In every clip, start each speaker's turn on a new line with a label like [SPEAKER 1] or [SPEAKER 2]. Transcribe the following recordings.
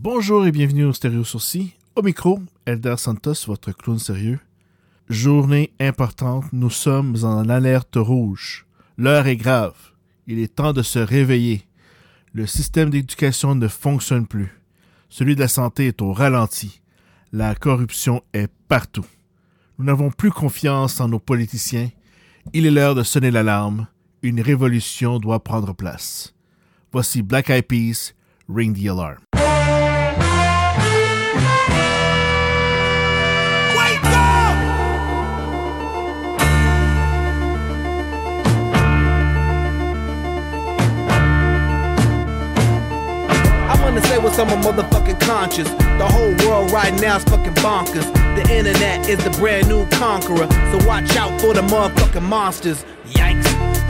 [SPEAKER 1] Bonjour et bienvenue au Stéréo. Au micro, Elder Santos, votre clown sérieux. Journée importante, nous sommes en alerte rouge. L'heure est grave. Il est temps de se réveiller. Le système d'éducation ne fonctionne plus. Celui de la santé est au ralenti. La corruption est partout. Nous n'avons plus confiance en nos politiciens. Il est l'heure de sonner l'alarme. Une révolution doit prendre place. Voici Black Eyed Peas, Ring the Alarm.
[SPEAKER 2] to say what's on my motherfucking conscience. The whole world right now is fucking bonkers. The internet is the brand new conqueror. So watch out for the motherfucking monsters. Yikes.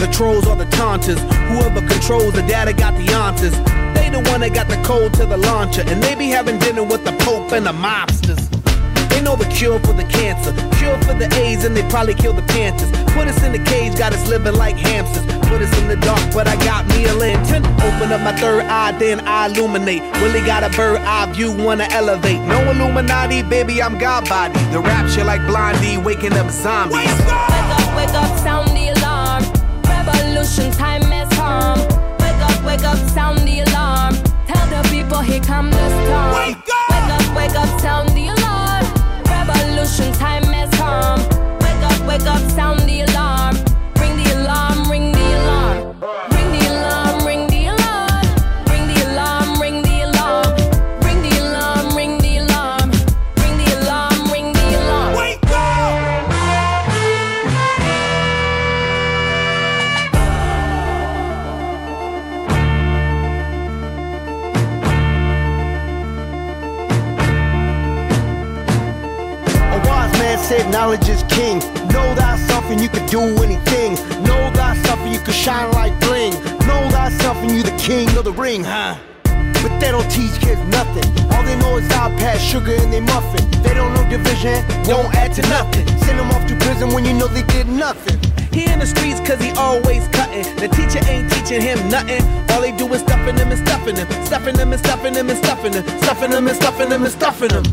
[SPEAKER 2] The trolls are the taunters. Whoever controls the data got the answers. They the one that got the code to the launcher. And they be having dinner with the Pope and the mobsters. They know the cure for the cancer, cure for the AIDS, and they probably kill the Panthers. Put us in the cage, got us living like hamsters. Put us in the dark, but I got me a lantern. Open up my third eye, then I illuminate. Willie got a bird eye view, wanna elevate. No Illuminati, baby, I'm God body. The rapture like Blondie, waking up zombies. Wake
[SPEAKER 3] up, wake up, sound. Revolution time has come. Wake up, wake up, sound the alarm. Tell the people here come the storm.
[SPEAKER 2] Wake up,
[SPEAKER 3] wake up, wake up, sound the alarm revolution time has come. Wake up, wake up, sound the alarm.
[SPEAKER 4] Knowledge is king. Know thyself and you can do anything. Know thyself and you can shine like bling. Know thyself and you the king of the ring, huh? But they don't teach kids nothing. All they know is iPad, sugar, and they muffin. They don't know division, won't add to nothing. Send them off to prison when you know they did nothing.
[SPEAKER 2] He in the streets cause he always cutting. The teacher ain't teaching him nothing. All they do is stuffing him and stuffing him. Stuffing him and stuffing him and stuffing him. Stuffing him and stuffing him and stuffing him.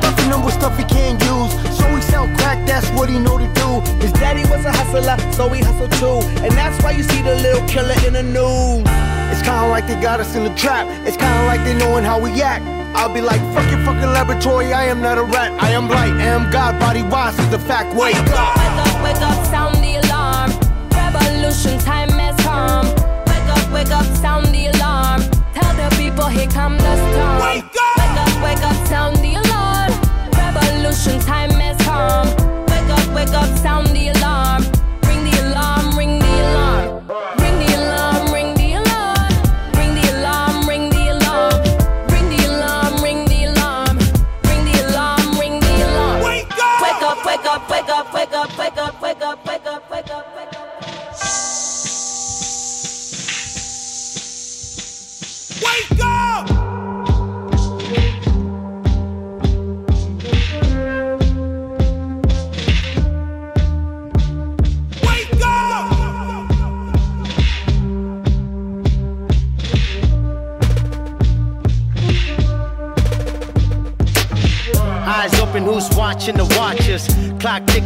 [SPEAKER 4] Stuffing him with stuff he can't use. So he sell crack, that's what he know to do.
[SPEAKER 2] His daddy was a hustler, so he hustled too. And that's why you see the little killer in the news.
[SPEAKER 4] It's kinda like they got us in the trap. It's kinda like they knowing how we act. I'll be like, fuck your fucking laboratory, I am not a rat. I am light, I am God, body wise is the fact. Wake,
[SPEAKER 3] wake up! Wake up, wake up, sound the alarm. Revolution time has come. Wake up, wake up, sound the alarm. Tell the people here come the storm.
[SPEAKER 2] Wake up!
[SPEAKER 3] Wake up, wake up, sound the alarm. Revolution time come. Wake up, wake up, sound the alarm.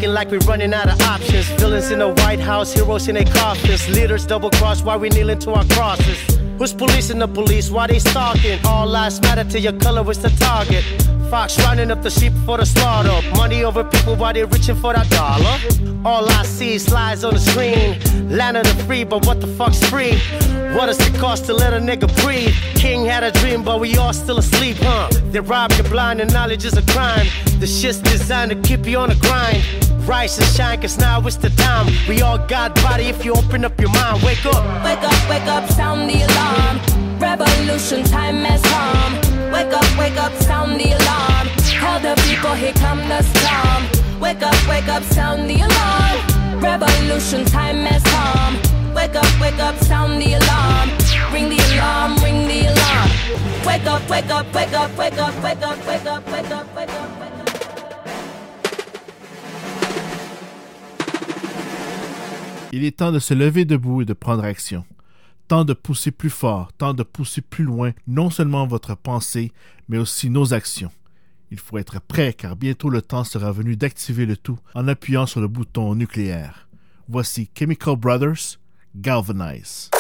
[SPEAKER 5] Clock ticking like we're running out of options. Villains in the White House, heroes in their coffins. Leaders double cross while we kneeling to our crosses. Who's policing the police? Why they stalking? All lives matter to your color is the target. Fox running up the sheep for the slaughter. Money over people while they reaching for that dollar. All I see is lies on the screen. Land of the free, but what the fuck's free? What does it cost to let a nigga breathe? King had a dream, but we all still asleep, huh? They rob you blind and knowledge is a crime. The shit's designed to keep you on the grind. Rise and shine, cause now it's the time. We all got body if you open up your mind. Wake up.
[SPEAKER 3] Wake up, wake up, sound the alarm. Revolution time has come. Wake up, wake up, sound the alarm. Tell the people here come the storm. Wake up, wake up, sound the alarm. Revolution time has come. Wake up, wake up, sound the alarm. Ring the alarm, ring the alarm. Wake up, wake up, wake up, wake up, wake up, wake up, wake up, wake up,
[SPEAKER 1] Il est temps de se lever debout et de prendre action. Temps de pousser plus fort, temps de pousser plus loin, non seulement votre pensée, mais aussi nos actions. Il faut être prêt car bientôt le temps sera venu d'activer le tout en appuyant sur le bouton nucléaire. Voici Chemical Brothers, Galvanize.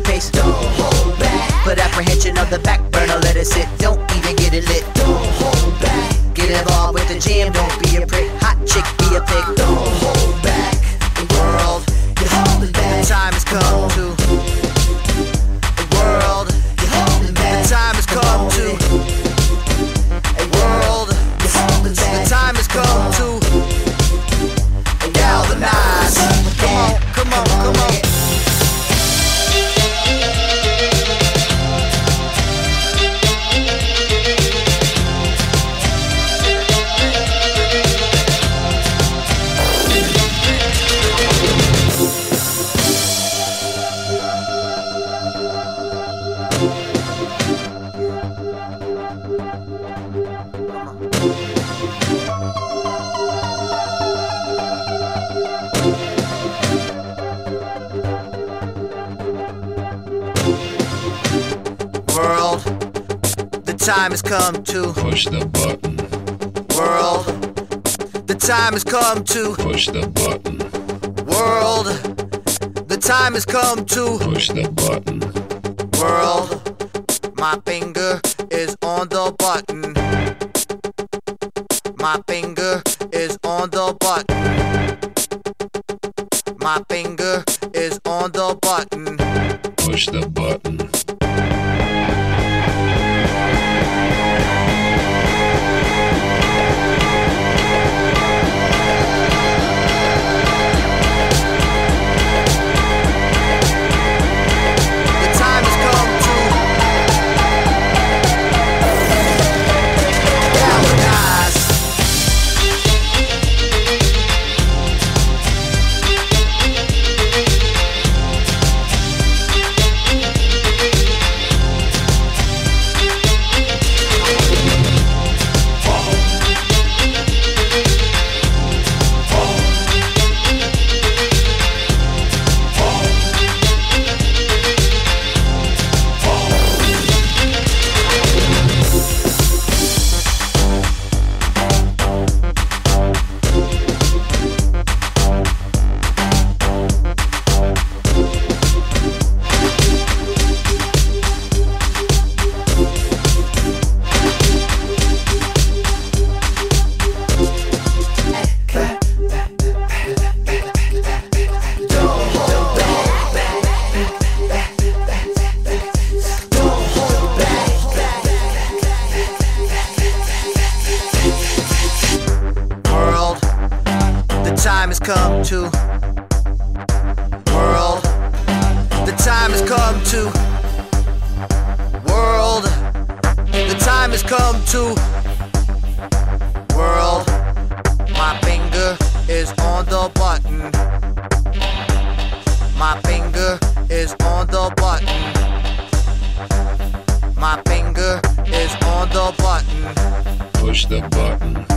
[SPEAKER 6] Rocky. Don't hold back, but apprehension of the back. time has come to
[SPEAKER 7] push the button.
[SPEAKER 6] World, the time has come to
[SPEAKER 7] push the button.
[SPEAKER 6] World, the time has come to
[SPEAKER 7] push the button.
[SPEAKER 6] World, Mopping. time has come to world. The time has come to world. The time has come to world. My finger is on the button. My finger is on the button. My finger is on the button.
[SPEAKER 7] Push the button.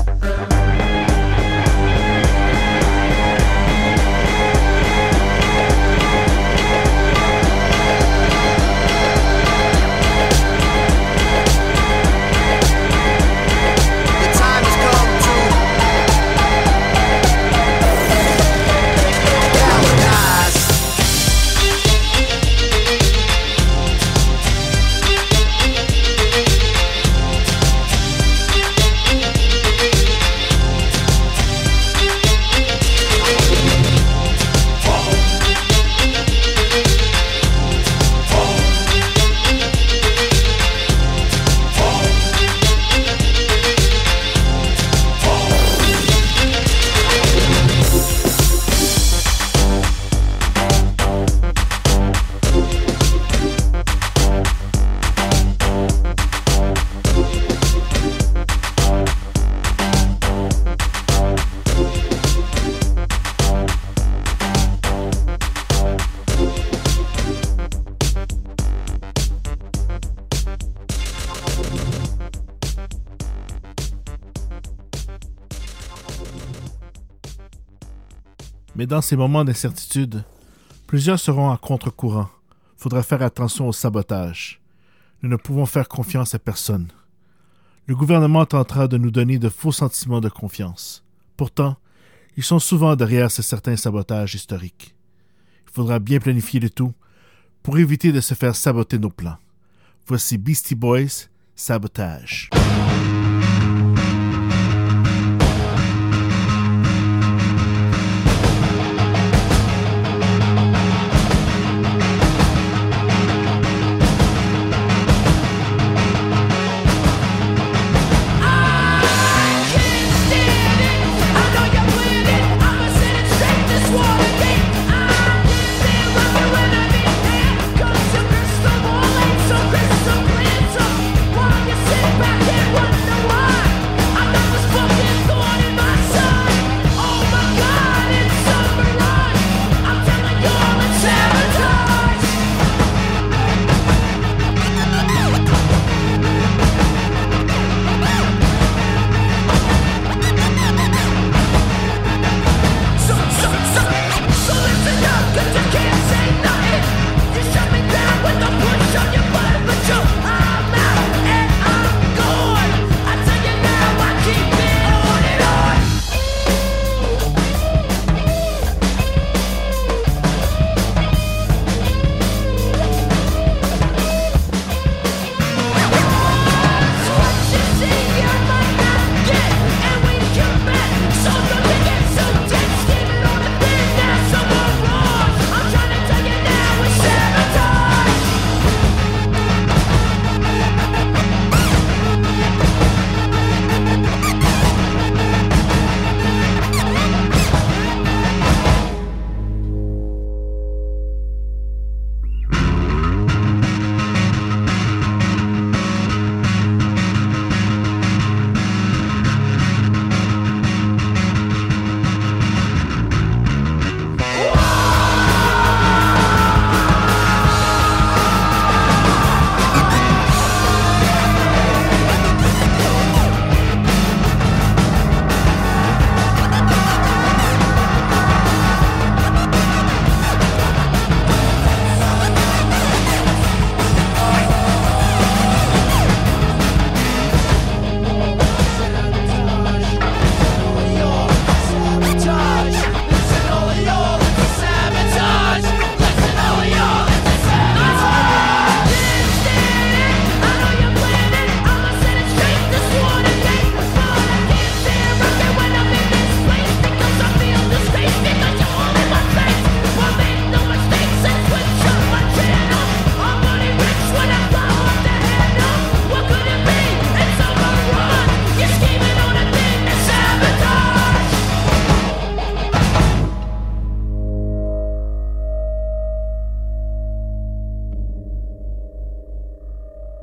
[SPEAKER 3] Dans ces moments d'incertitude, plusieurs seront à contre-courant. Faudra faire attention au sabotage. Nous ne pouvons faire confiance à personne. Le gouvernement tentera de nous donner de faux sentiments de confiance. Pourtant, ils sont souvent derrière ces certains sabotages historiques. Il faudra bien planifier le tout pour éviter de se faire saboter nos plans. Voici Beastie Boys, Sabotage.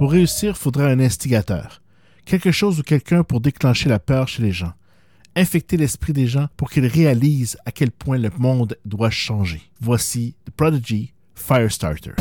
[SPEAKER 3] Pour réussir, faudra un instigateur,
[SPEAKER 8] quelque chose ou quelqu'un pour déclencher la peur chez les gens, infecter l'esprit des gens pour qu'ils réalisent à quel point le monde doit changer. Voici The Prodigy Firestarter.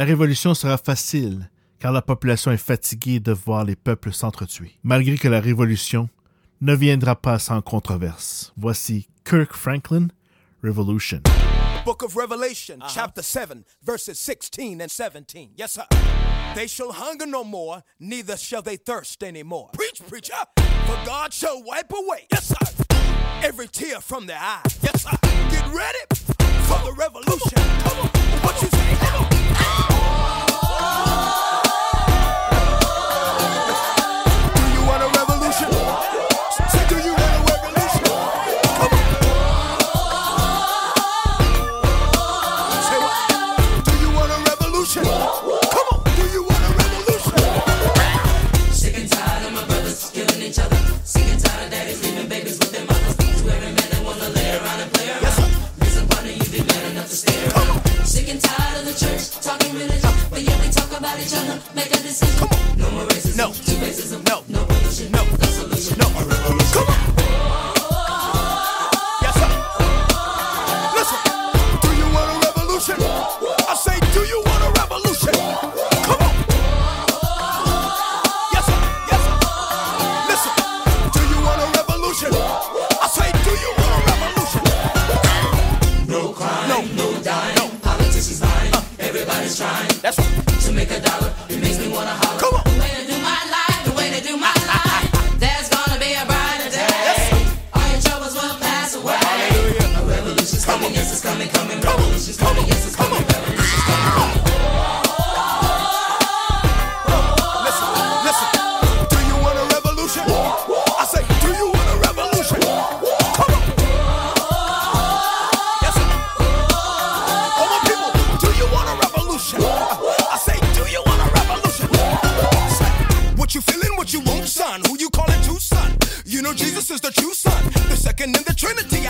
[SPEAKER 8] La révolution sera facile, car la population est fatiguée de voir les peuples s'entretuer. Malgré que la révolution ne viendra pas sans controverse. Voici Kirk Franklin,
[SPEAKER 1] Revolution.
[SPEAKER 9] Book of Revelation, uh chapter 7, verses 16 and 17. Yes, sir. They shall hunger no more, neither shall they thirst anymore. Preach, preacher. For God shall wipe away, yes, sir, every tear from their eyes. Yes, sir. Get ready for the revolution. Come on.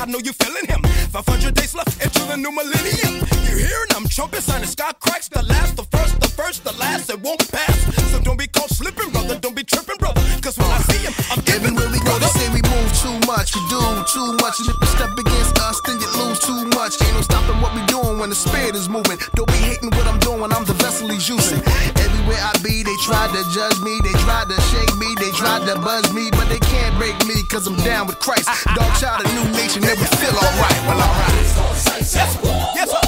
[SPEAKER 9] I know you're feeling him. 500 days left into the new millennium. You hearing them trumpets and the sky cracks. The last, the first, the first, the last. It won't pass. So don't be caught slipping, brother. Don't be tripping, brother. Cause when I see him, I'm giving
[SPEAKER 4] we go, they say we move too much, we do too much. And if you step against us, then you lose too much. Ain't no stopping what we doing when the spirit is moving. Don't be hating what I'm doing, I'm the vessel he's using. Try to judge me, they try to shake me, they try to buzz me, but they can't break me, cause I'm down with Christ. Dog child, a new nation, and we feel alright. Well, alright.
[SPEAKER 9] Yes. Yes.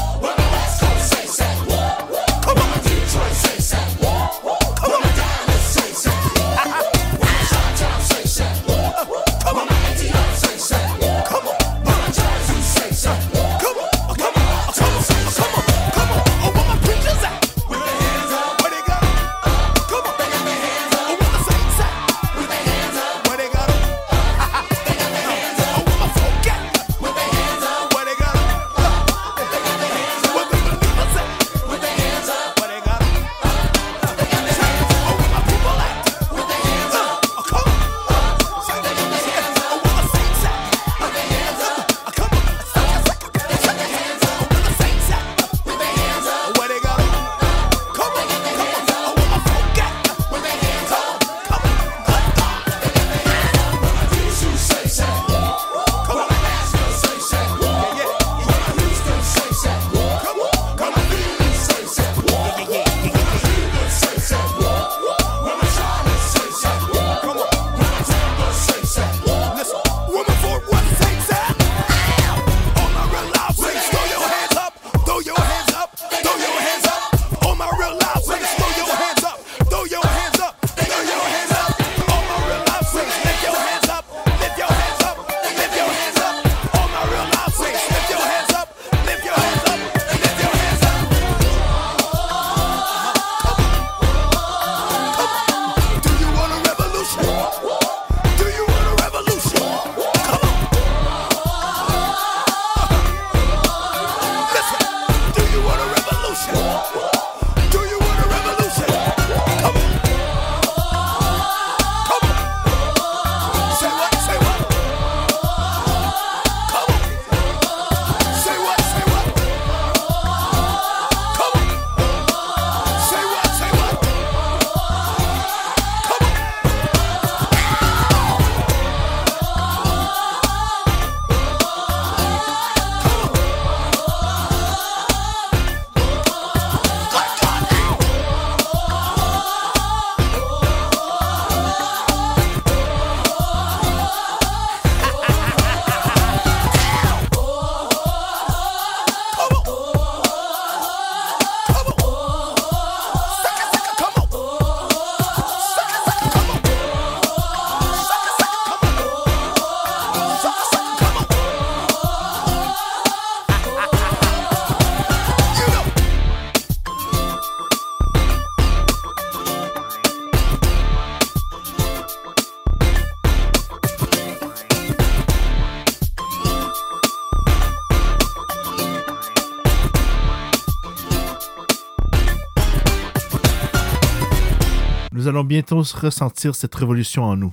[SPEAKER 1] Allons bientôt ressentir cette révolution en nous,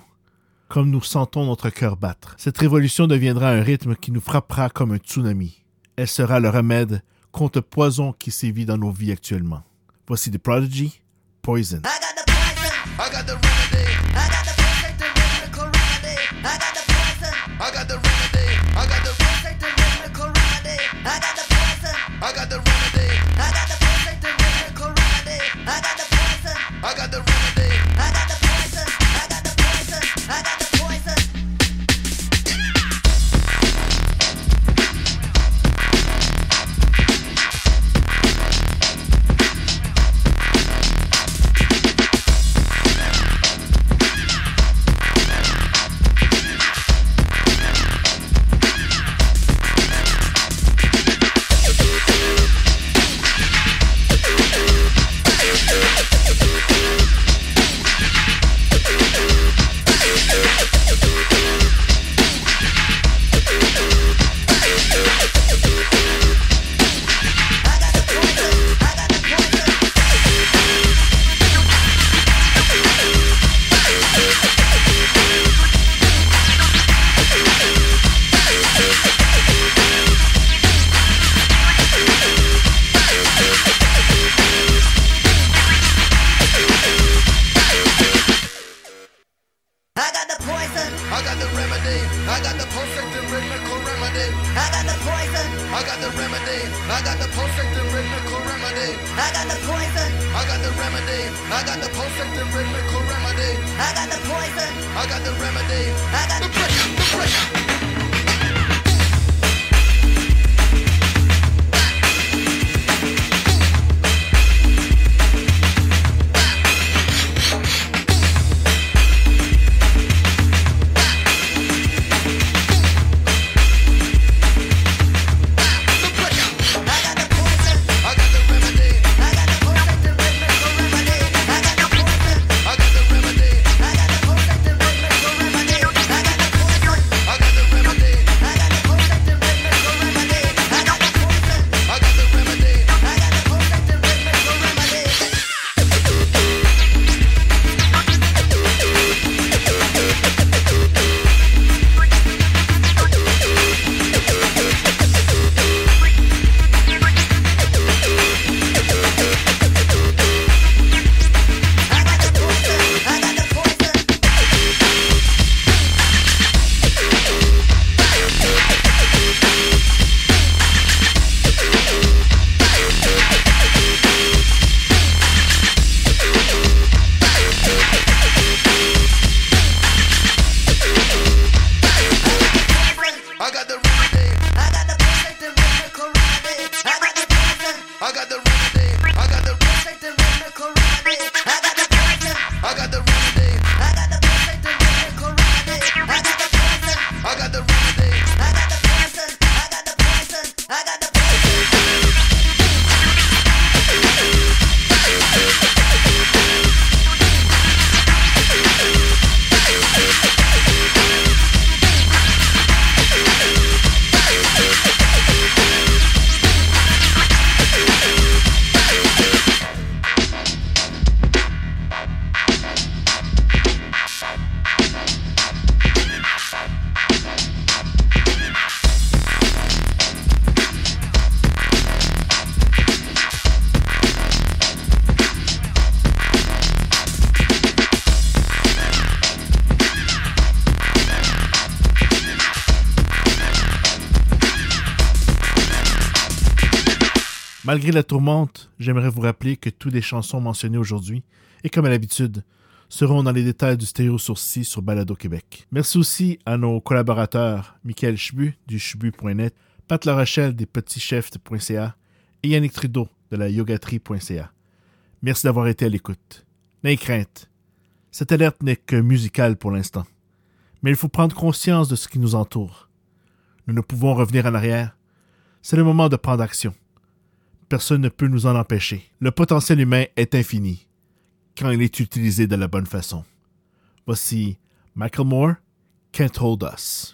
[SPEAKER 1] comme nous sentons notre cœur battre. Cette révolution deviendra un rythme qui nous frappera comme un tsunami. Elle sera le remède contre le poison qui sévit dans nos vies actuellement. Voici The Prodigy, Poison.
[SPEAKER 4] I got the I got the poison. I got the remedy. I got the potion, the rhythmical remedy. I got the poison. I got the remedy. I got the potion, the rhythmical remedy. I got the poison. I got the remedy. I got the pressure, the pressure.
[SPEAKER 1] Malgré la tourmente, j'aimerais vous rappeler que toutes les chansons mentionnées aujourd'hui, et comme à l'habitude, seront dans les détails du stéréo sourcil sur Balado Québec. Merci aussi à nos collaborateurs Michael Chbu du chbu.net, Pat Larochelle des petitschefs.ca et Yannick Trudeau de la yogatrie.ca. Merci d'avoir été à l'écoute. N'ayez crainte. Cette alerte n'est que musicale pour l'instant. Mais il faut prendre conscience de ce qui nous entoure. Nous ne pouvons revenir en arrière. C'est le moment de prendre action. Personne ne peut nous en empêcher. Le potentiel humain est infini quand il est utilisé de la bonne façon. Voici Michael Moore, Can't Hold Us.